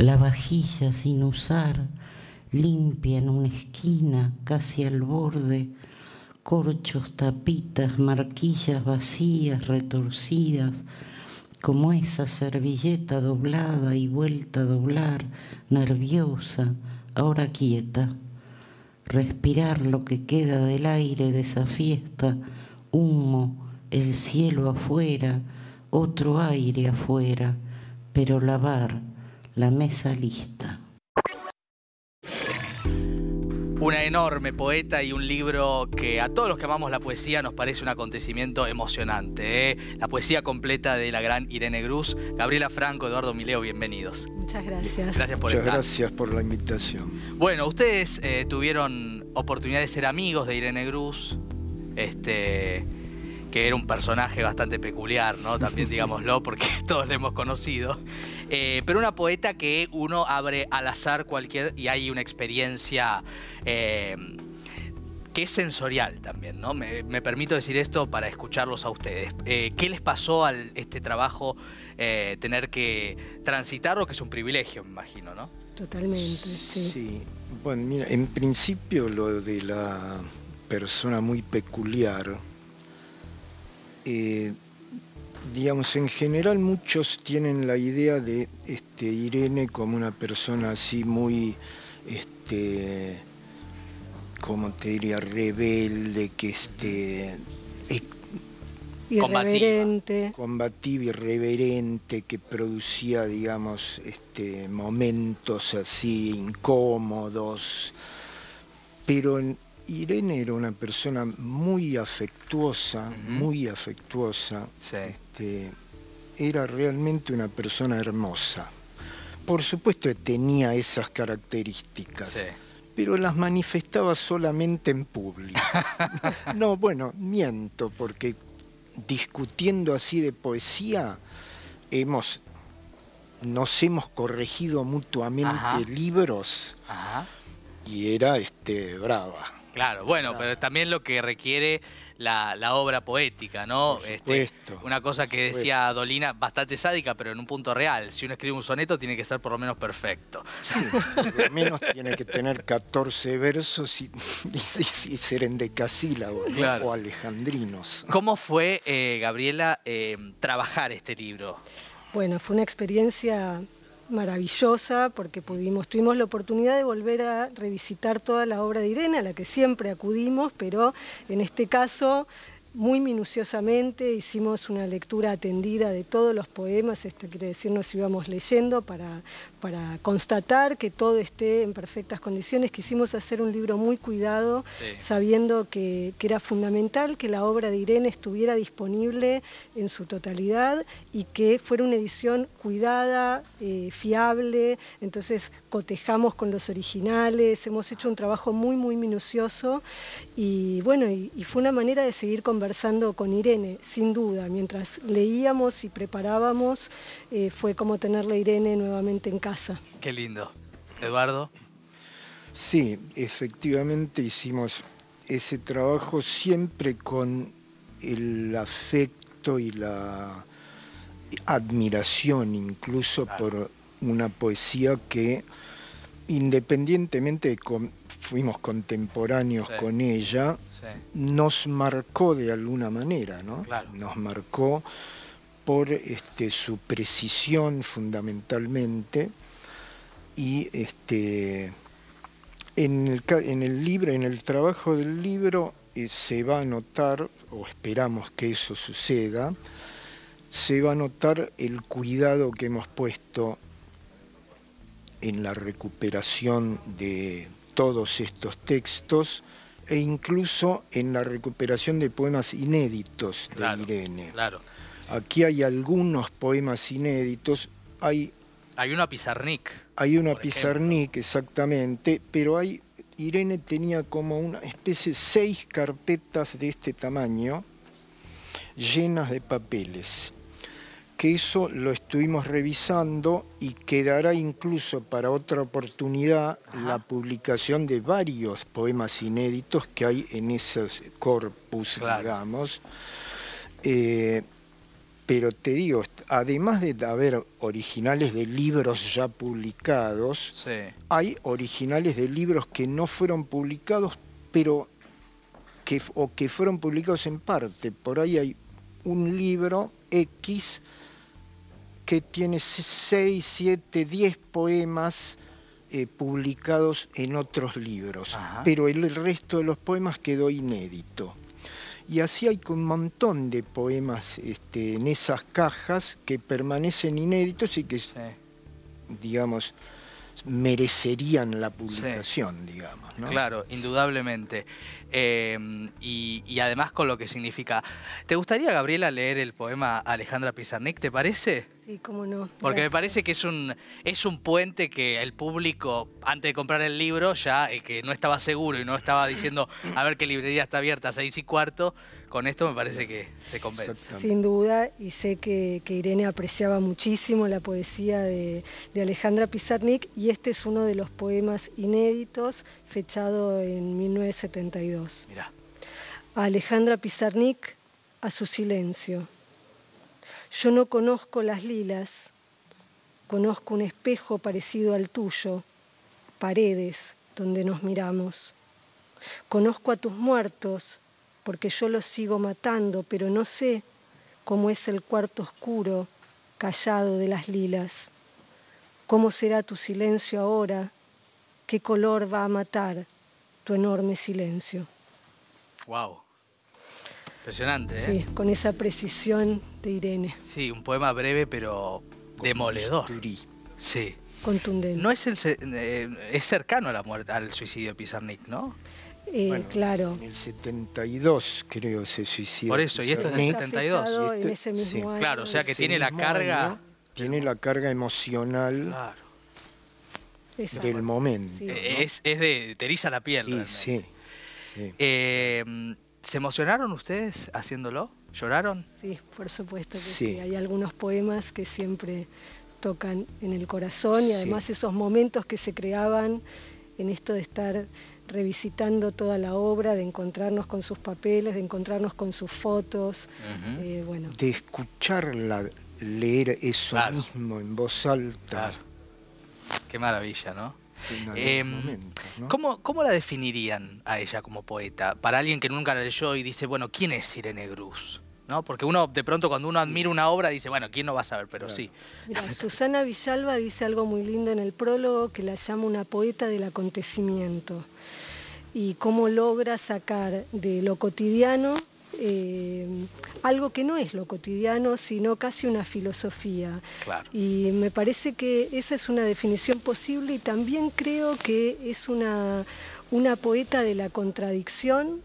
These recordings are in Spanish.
La vajilla sin usar, limpia en una esquina, casi al borde, corchos, tapitas, marquillas vacías, retorcidas, como esa servilleta doblada y vuelta a doblar, nerviosa, ahora quieta. Respirar lo que queda del aire de esa fiesta, humo, el cielo afuera, otro aire afuera, pero lavar la mesa lista. Una enorme poeta y un libro que a todos los que amamos la poesía nos parece un acontecimiento emocionante. ¿eh? La poesía completa de la gran Irene Cruz. Gabriela Franco, Eduardo Mileo, bienvenidos. Muchas gracias. Gracias por Muchas estar. gracias por la invitación. Bueno, ustedes eh, tuvieron oportunidad de ser amigos de Irene Cruz, este, que era un personaje bastante peculiar, ¿no? También digámoslo, porque todos le hemos conocido. Eh, pero una poeta que uno abre al azar cualquier y hay una experiencia eh, que es sensorial también, ¿no? Me, me permito decir esto para escucharlos a ustedes. Eh, ¿Qué les pasó a este trabajo eh, tener que transitarlo, que es un privilegio, me imagino, ¿no? Totalmente, sí. Sí, bueno, mira, en principio lo de la persona muy peculiar, eh, digamos, en general muchos tienen la idea de este, Irene como una persona así muy, este, como te diría, rebelde, que este, es Irreverente. combativa, irreverente, que producía, digamos, este, momentos así incómodos. Pero en- Irene era una persona muy afectuosa, muy afectuosa. Sí. Este, era realmente una persona hermosa. Por supuesto que tenía esas características Sí. pero las manifestaba solamente en público. no, bueno, miento, porque discutiendo así de poesía, hemos, nos hemos corregido mutuamente Ajá. libros Ajá. y era este brava. Claro, bueno, Claro. pero también lo que requiere la, la obra poética, ¿no? Por Este, supuesto, una cosa que por decía Dolina, bastante sádica, pero en un punto real. Si uno escribe un soneto, tiene que ser por lo menos perfecto. Sí, por lo menos tiene que tener 14 versos y, y- y ser en decasílabos ¿no? Claro. o alejandrinos. ¿Cómo fue, eh, Gabriela, eh, trabajar este libro? Bueno, fue una experiencia maravillosa porque pudimos, tuvimos la oportunidad de volver a revisitar toda la obra de Irene, a la que siempre acudimos, pero en este caso muy minuciosamente hicimos una lectura atendida de todos los poemas, esto quiere decir nos íbamos leyendo para, para constatar que todo esté en perfectas condiciones. Quisimos hacer un libro muy cuidado, Sí. sabiendo que, que era fundamental que la obra de Irene estuviera disponible en su totalidad y que fuera una edición cuidada, eh, fiable, entonces cotejamos con los originales, hemos hecho un trabajo muy, muy minucioso y bueno, y, y fue una manera de seguir conversando con Irene, sin duda, mientras leíamos y preparábamos, eh, fue como tenerla a Irene nuevamente en casa. Qué lindo. Eduardo. Sí, efectivamente hicimos ese trabajo siempre con el afecto y la admiración incluso Claro. por una poesía que independientemente de que fuimos contemporáneos Sí. con ella, Sí. nos marcó de alguna manera, ¿no? Claro. Nos marcó por este, su precisión fundamentalmente y este, en, el, en el libro, en el trabajo del libro eh, se va a notar, o esperamos que eso suceda, se va a notar el cuidado que hemos puesto en la recuperación de todos estos textos e incluso en la recuperación de poemas inéditos de Claro, Irene. Claro. Aquí hay algunos poemas inéditos, hay, Hay uno a Pizarnik. hay una ejemplo. Pizarnik exactamente, pero hay, Irene tenía como una especie, seis carpetas de este tamaño llenas de papeles que eso lo estuvimos revisando y quedará incluso para otra oportunidad Ajá. la publicación de varios poemas inéditos que hay en esos corpus, Claro. digamos. Eh, pero te digo, además de haber originales de libros ya publicados, hay originales de libros que no fueron publicados, pero que, o que fueron publicados en parte. Por ahí hay un libro X que tiene 6, 7, 10 poemas eh, publicados en otros libros, pero el resto de los poemas quedó inédito. Y así hay un montón de poemas este, en esas cajas que permanecen inéditos y que, digamos, merecerían la publicación, digamos. Claro, indudablemente. Em, y, además con lo que significa. ¿Te gustaría, Gabriela, leer el poema Alejandra Pizarnik, te parece? Sí, cómo no. Porque me parece que es un, es un puente que el público, antes de comprar el libro, ya que no estaba seguro y no estaba diciendo a ver qué librería está abierta a seis y cuarto, con esto me parece que se convence. Sin duda, y sé que, Irene apreciaba muchísimo la poesía de, Alejandra Pizarnik, y este es uno de los poemas inéditos, fechado en 1972. Mira. A Alejandra Pizarnik, a su silencio. Yo no conozco las lilas, conozco un espejo parecido al tuyo, paredes donde nos miramos. Conozco a tus muertos, porque yo los sigo matando, pero no sé cómo es el cuarto oscuro, callado de las lilas. ¿Cómo será tu silencio ahora? ¿Qué color va a matar tu enorme silencio? Wow. Impresionante, ¿eh? Sí, con esa precisión de Irene. Sí, un poema breve pero demoledor. Sí. Contundente. No es, eh, es cercano a la muerte, al suicidio de Pizarnik, ¿no? Eh, claro. En el 72 creo se suicidó. Por eso, y esto es del 72. en ese mismo Claro, o sea que tiene la carga... tiene la carga emocional del momento. Es, es, de... te eriza la piel. Sí, sí. Eh, ¿Se emocionaron ustedes haciéndolo? ¿Lloraron? Sí, por supuesto que sí. Hay algunos poemas que siempre tocan en el corazón y además esos momentos que se creaban en esto de estar revisitando toda la obra, de encontrarnos con sus papeles, de encontrarnos con sus fotos. Eh, bueno. De escucharla leer eso mismo en voz alta. Qué maravilla, ¿no? Em, ¿cómo, la definirían a ella como poeta? Para alguien que nunca la leyó y dice, bueno, ¿quién es Irene Gruz? ¿No? Porque uno, de pronto, cuando uno admira una obra, dice, bueno, ¿quién no va a saber? Pero sí. Susana Villalba dice algo muy lindo en el prólogo que la llama una poeta del acontecimiento. Y cómo logra sacar de lo cotidiano eh, algo que no es lo cotidiano, sino casi una filosofía. Y me parece que esa es una definición posible y también creo que es una, una poeta de la contradicción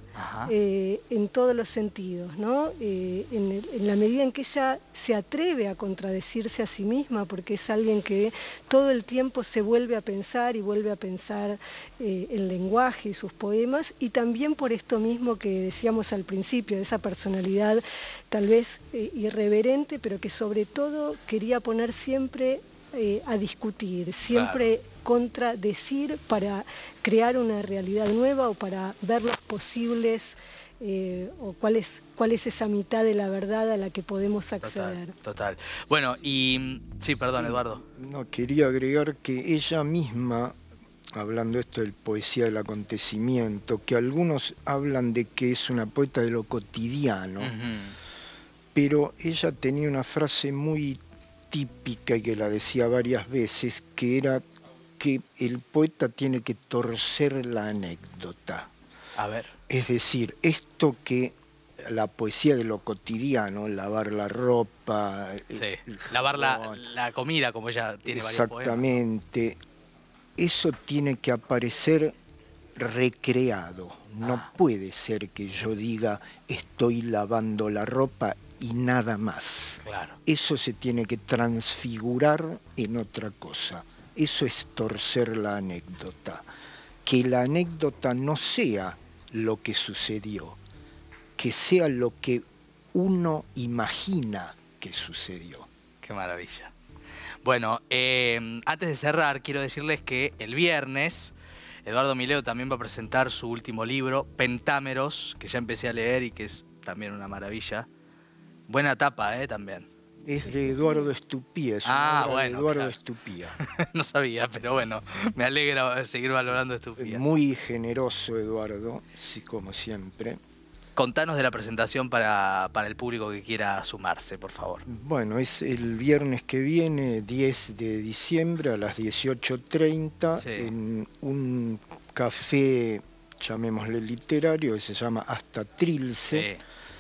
eh, en todos los sentidos, ¿no? Eh, en, la medida en que ella se atreve a contradecirse a sí misma, porque es alguien que todo el tiempo se vuelve a pensar y vuelve a pensar eh, el lenguaje y sus poemas, y también por esto mismo que decíamos al principio, de esa personalidad tal vez irreverente, pero que sobre todo quería poner siempre a discutir, siempre contradecir para crear una realidad nueva o para ver los posibles eh, o cuál es, cuál es esa mitad de la verdad a la que podemos acceder. Total. Bueno, y sí, perdón, Eduardo. No, quería agregar que ella misma, hablando esto del poesía del acontecimiento, que algunos hablan de que es una poeta de lo cotidiano, pero ella tenía una frase muy típica y que la decía varias veces, que era que el poeta tiene que torcer la anécdota. A ver. Es decir, esto que la poesía de lo cotidiano, lavar la ropa, sí. lavar la, comida, como ella tiene varios Exactamente. Eso tiene que aparecer recreado. No ah. puede ser que yo diga estoy lavando la ropa y nada más. Claro. Eso se tiene que transfigurar en otra cosa. Eso es torcer la anécdota. Que la anécdota no sea lo que sucedió, que sea lo que uno imagina que sucedió. Qué maravilla. Bueno, eh, antes de cerrar, quiero decirles que el viernes Eduardo Mileo también va a presentar su último libro, Pentámeros, que ya empecé a leer y que es también una maravilla. Buena tapa, ¿eh? También. Es de Eduardo Estupía, es Ah, obra de bueno, Eduardo claro. Estupía. no sabía, pero bueno, me alegra seguir valorando Estupía. Muy generoso Eduardo, sí, como siempre. Contanos de la presentación para, para el público que quiera sumarse, por favor. Bueno, es el viernes que viene, 10 de diciembre a las 18.30, Sí. en un café, llamémosle literario, que se llama Hasta Trilce. Eh,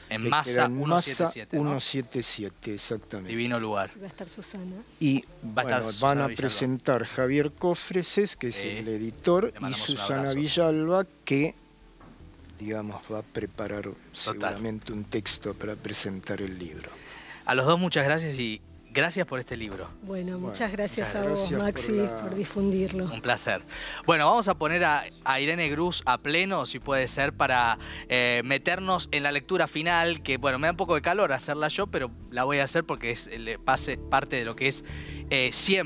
en Masa 177, ¿no? 177, exactamente. Divino lugar. Va a estar Susana. Y Va a estar Susana van a Villalba. presentar Javier Cofreses, que es el editor, y Susana. Villalba, que digamos va a preparar seguramente un texto para presentar el libro. A los dos muchas gracias y gracias por este libro. Bueno, Bueno, muchas gracias muchas a vos, gracias Maxi, por difundirlo. Un placer. Bueno, vamos a poner a, a Irene Cruz a pleno, si puede ser, para eh, meternos en la lectura final, que bueno, me da un poco de calor hacerla yo, pero la voy a hacer porque es el pase, parte de lo que es eh, siempre.